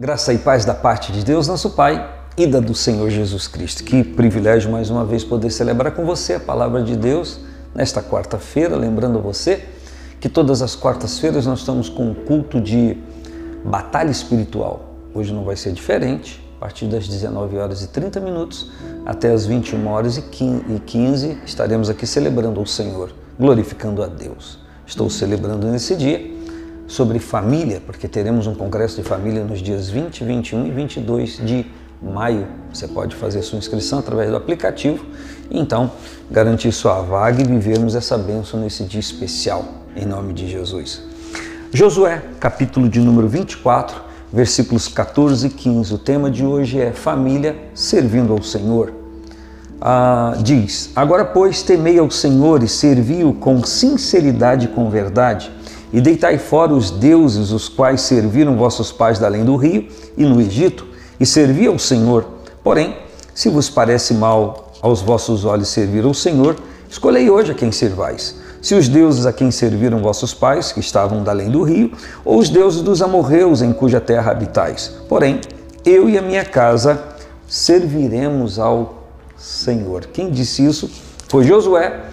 Graça e paz da parte de Deus, nosso Pai, e da do Senhor Jesus Cristo. Que privilégio mais uma vez poder celebrar com você a palavra de Deus nesta quarta-feira, lembrando você que todas as quartas-feiras nós estamos com um culto de batalha espiritual. Hoje não vai ser diferente, a partir das 19 horas e 30 minutos até as 21 horas e 15 estaremos aqui celebrando o Senhor, glorificando a Deus. Estou celebrando nesse dia sobre família, porque teremos um congresso de família nos dias 20, 21 e 22 de maio. Você pode fazer sua inscrição através do aplicativo e então garantir sua vaga e vivermos essa bênção nesse dia especial, em nome de Jesus. Josué, capítulo de número 24, versículos 14 e 15. O tema de hoje é família servindo ao Senhor. Ah, diz: Agora, pois, temei ao Senhor e servi-o com sinceridade e com verdade e deitai fora os deuses os quais serviram vossos pais da além do rio e no Egito, e servi ao Senhor. Porém, se vos parece mal aos vossos olhos servir ao Senhor, escolhei hoje a quem servais. Se os deuses a quem serviram vossos pais, que estavam da além do rio, ou os deuses dos amorreus em cuja terra habitais. Porém, eu e a minha casa serviremos ao Senhor. Quem disse isso foi Josué,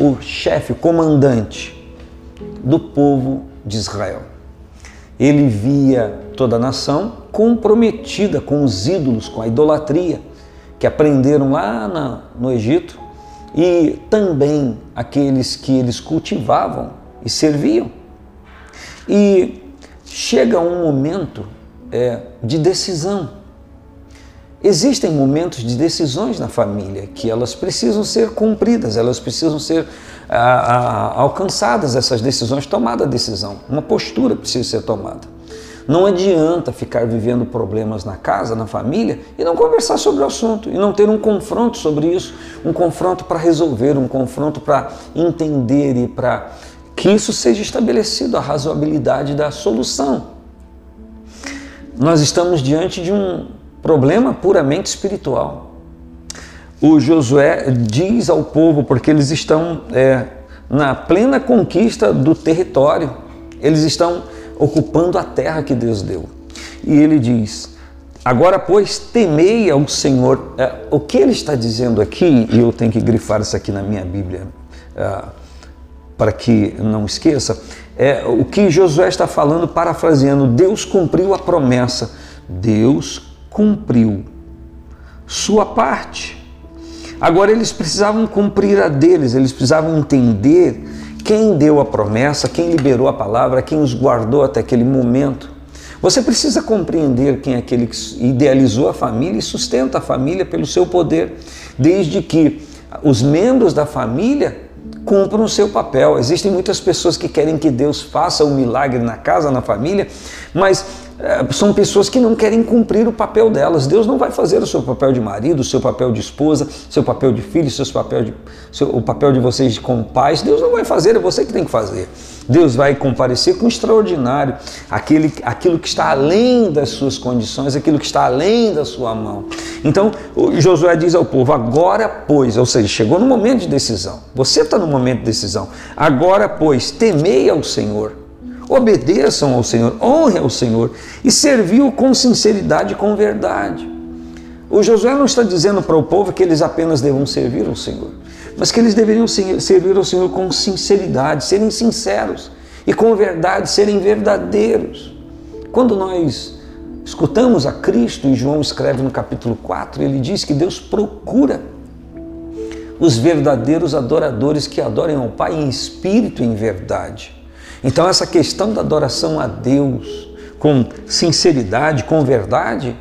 o chefe, o comandante do povo de Israel. Ele via toda a nação comprometida com os ídolos, com a idolatria que aprenderam lá na, no Egito e também aqueles que eles cultivavam e serviam. E chega um momento é, de decisão. Existem momentos de decisões na família que elas precisam ser cumpridas, elas precisam ser a, a, alcançadas essas decisões, tomada a decisão, uma postura precisa ser tomada. Não adianta ficar vivendo problemas na casa, na família e não conversar sobre o assunto e não ter um confronto sobre isso, um confronto para resolver, um confronto para entender e para que isso seja estabelecido, a razoabilidade da solução. Nós estamos diante de um problema puramente espiritual o Josué diz ao povo, porque eles estão é, na plena conquista do território, eles estão ocupando a terra que Deus deu. E ele diz: Agora, pois, temei ao Senhor. É, o que ele está dizendo aqui, e eu tenho que grifar isso aqui na minha Bíblia é, para que não esqueça, é o que Josué está falando, parafraseando: Deus cumpriu a promessa, Deus cumpriu sua parte. Agora eles precisavam cumprir a deles, eles precisavam entender quem deu a promessa, quem liberou a palavra, quem os guardou até aquele momento. Você precisa compreender quem é aquele que idealizou a família e sustenta a família pelo seu poder, desde que os membros da família cumpram o seu papel. Existem muitas pessoas que querem que Deus faça um milagre na casa, na família, mas são pessoas que não querem cumprir o papel delas. Deus não vai fazer o seu papel de marido, o seu papel de esposa, seu papel de filho, seus papel de, seu, o papel de vocês como pais. Deus não vai fazer, é você que tem que fazer. Deus vai comparecer com o extraordinário, aquele, aquilo que está além das suas condições, aquilo que está além da sua mão. Então, Josué diz ao povo: agora, pois, ou seja, chegou no momento de decisão. Você está no momento de decisão. Agora, pois, temei ao Senhor Obedeçam ao Senhor, honrem ao Senhor e serviu com sinceridade e com verdade. O Josué não está dizendo para o povo que eles apenas devam servir ao Senhor, mas que eles deveriam servir ao Senhor com sinceridade, serem sinceros e com verdade, serem verdadeiros. Quando nós escutamos a Cristo, e João escreve no capítulo 4, ele diz que Deus procura os verdadeiros adoradores que adorem ao Pai em espírito e em verdade. Então, essa questão da adoração a Deus com sinceridade, com verdade,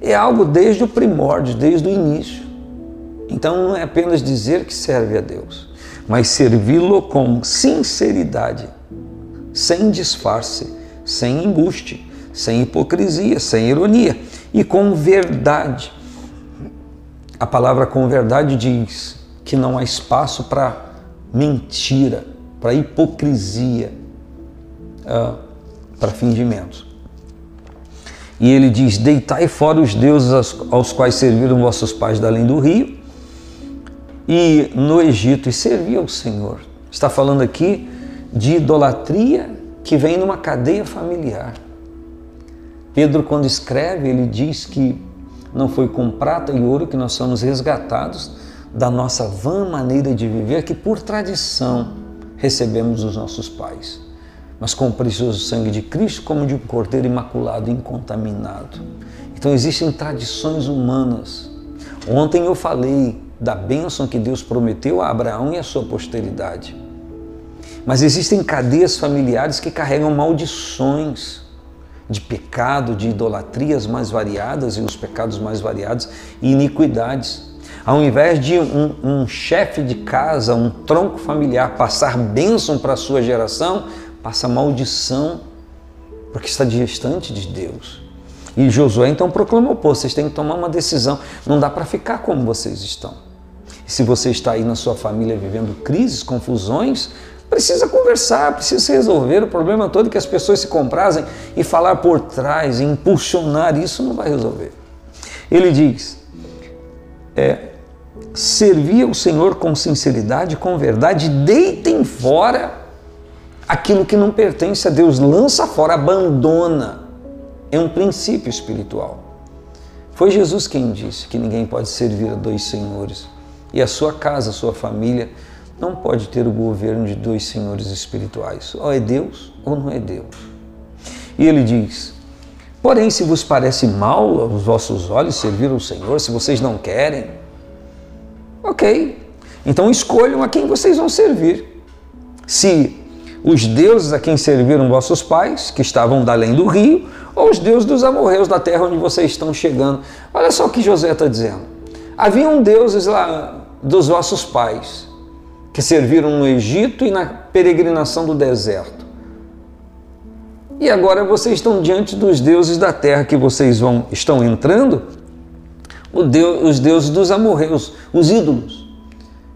é algo desde o primórdio, desde o início. Então, não é apenas dizer que serve a Deus, mas servi-lo com sinceridade, sem disfarce, sem embuste, sem hipocrisia, sem ironia e com verdade. A palavra com verdade diz que não há espaço para mentira, para hipocrisia, uh, para fingimento. E ele diz: Deitai fora os deuses aos, quais serviram vossos pais da além do rio, e no Egito, e servia ao Senhor. Está falando aqui de idolatria que vem numa cadeia familiar. Pedro, quando escreve, ele diz que não foi com prata e ouro que nós somos resgatados da nossa vã maneira de viver, que por tradição recebemos dos nossos pais, mas com o precioso sangue de Cristo, como de um cordeiro imaculado, incontaminado. Então existem tradições humanas. Ontem eu falei da bênção que Deus prometeu a Abraão e a sua posteridade. Mas existem cadeias familiares que carregam maldições de pecado, de idolatrias mais variadas e os pecados mais variados e iniquidades. Ao invés de um, um chefe de casa, um tronco familiar passar bênção para a sua geração, passa maldição, porque está distante de Deus. E Josué então proclamou: pô, vocês têm que tomar uma decisão, não dá para ficar como vocês estão. E se você está aí na sua família vivendo crises, confusões, precisa conversar, precisa resolver. O problema todo é que as pessoas se comprazem e falar por trás, e impulsionar isso não vai resolver. Ele diz: é, servia o Senhor com sinceridade, com verdade, deitem fora aquilo que não pertence a Deus, lança fora, abandona. É um princípio espiritual. Foi Jesus quem disse que ninguém pode servir a dois senhores. E a sua casa, a sua família, não pode ter o governo de dois senhores espirituais. Ou é Deus ou não é Deus. E ele diz: Porém, se vos parece mal aos vossos olhos servir ao Senhor, se vocês não querem, Ok. Então escolham a quem vocês vão servir. Se os deuses a quem serviram vossos pais, que estavam da além do rio, ou os deuses dos amorreus da terra onde vocês estão chegando. Olha só o que José está dizendo. Haviam deuses lá dos vossos pais, que serviram no Egito e na peregrinação do deserto. E agora vocês estão diante dos deuses da terra que vocês vão estão entrando Deus, os deuses dos amorreus, os ídolos.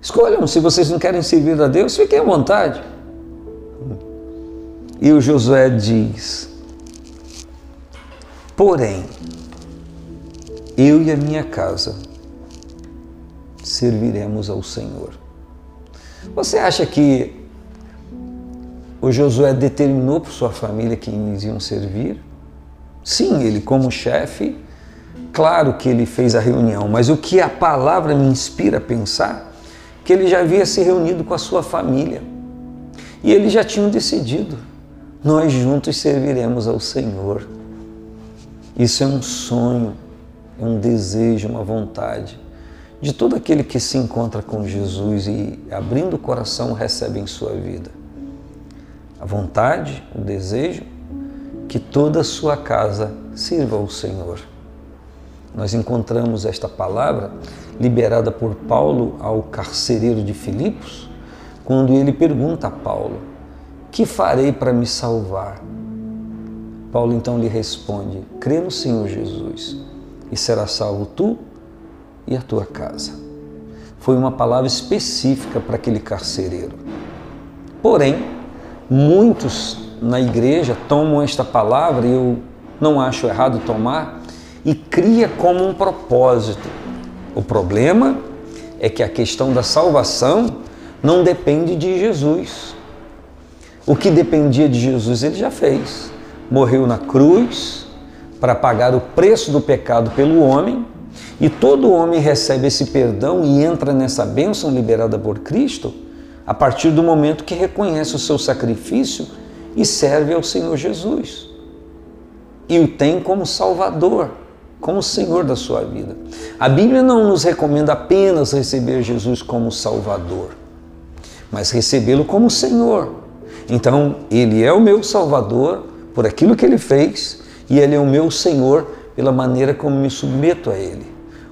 Escolham, se vocês não querem servir a Deus, fiquem à vontade. E o Josué diz: Porém, eu e a minha casa serviremos ao Senhor. Você acha que o Josué determinou para sua família que eles iam servir? Sim, ele, como chefe, Claro que ele fez a reunião, mas o que a palavra me inspira a pensar, que ele já havia se reunido com a sua família. E eles já tinham decidido, nós juntos serviremos ao Senhor. Isso é um sonho, é um desejo, uma vontade de todo aquele que se encontra com Jesus e abrindo o coração recebe em sua vida. A vontade, o desejo que toda a sua casa sirva ao Senhor. Nós encontramos esta palavra liberada por Paulo ao carcereiro de Filipos, quando ele pergunta a Paulo: Que farei para me salvar? Paulo então lhe responde: Crê no Senhor Jesus e será salvo tu e a tua casa. Foi uma palavra específica para aquele carcereiro. Porém, muitos na igreja tomam esta palavra e eu não acho errado tomar e cria como um propósito. O problema é que a questão da salvação não depende de Jesus. O que dependia de Jesus ele já fez. Morreu na cruz para pagar o preço do pecado pelo homem, e todo homem recebe esse perdão e entra nessa bênção liberada por Cristo a partir do momento que reconhece o seu sacrifício e serve ao Senhor Jesus. E o tem como Salvador como Senhor da sua vida. A Bíblia não nos recomenda apenas receber Jesus como Salvador, mas recebê-lo como Senhor. Então, Ele é o meu Salvador por aquilo que Ele fez e Ele é o meu Senhor pela maneira como me submeto a Ele.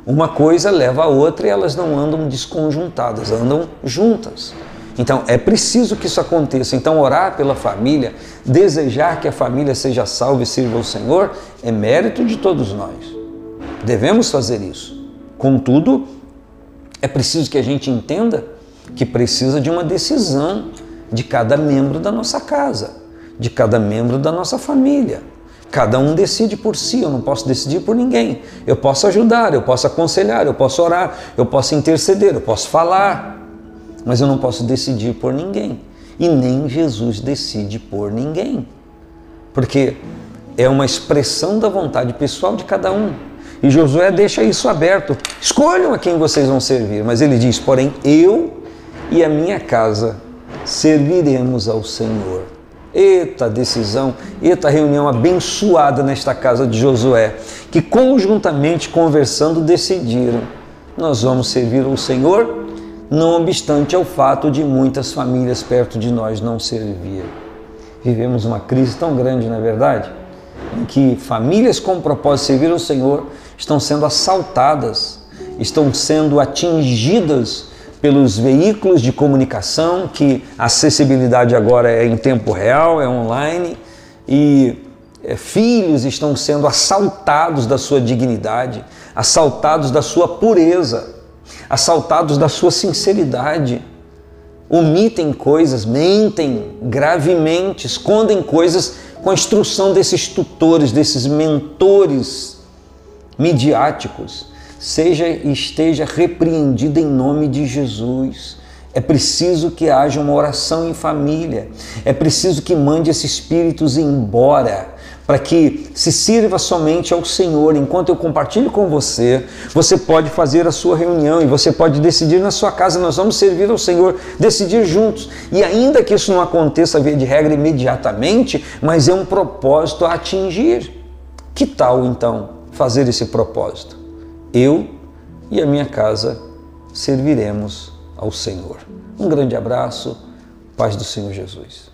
Uma coisa leva a outra e elas não andam desconjuntadas, andam juntas. Então é preciso que isso aconteça. Então, orar pela família, desejar que a família seja salva e sirva ao Senhor, é mérito de todos nós. Devemos fazer isso. Contudo, é preciso que a gente entenda que precisa de uma decisão de cada membro da nossa casa, de cada membro da nossa família. Cada um decide por si, eu não posso decidir por ninguém. Eu posso ajudar, eu posso aconselhar, eu posso orar, eu posso interceder, eu posso falar, mas eu não posso decidir por ninguém. E nem Jesus decide por ninguém. Porque é uma expressão da vontade pessoal de cada um. E Josué deixa isso aberto. Escolham a quem vocês vão servir. Mas ele diz: Porém, eu e a minha casa serviremos ao Senhor. Eita decisão, eita reunião abençoada nesta casa de Josué, que conjuntamente conversando decidiram: nós vamos servir ao Senhor, não obstante ao fato de muitas famílias perto de nós não servir. Vivemos uma crise tão grande, na é verdade, em que famílias com o propósito de servir ao Senhor estão sendo assaltadas, estão sendo atingidas pelos veículos de comunicação, que a acessibilidade agora é em tempo real, é online, e é, filhos estão sendo assaltados da sua dignidade, assaltados da sua pureza, assaltados da sua sinceridade. Omitem coisas, mentem gravemente, escondem coisas com a instrução desses tutores, desses mentores midiáticos, seja e esteja repreendido em nome de Jesus. É preciso que haja uma oração em família. É preciso que mande esses espíritos embora, para que se sirva somente ao Senhor. Enquanto eu compartilho com você, você pode fazer a sua reunião e você pode decidir na sua casa, nós vamos servir ao Senhor, decidir juntos. E ainda que isso não aconteça via de regra imediatamente, mas é um propósito a atingir. Que tal então? fazer esse propósito. Eu e a minha casa serviremos ao Senhor. Um grande abraço, paz do Senhor Jesus.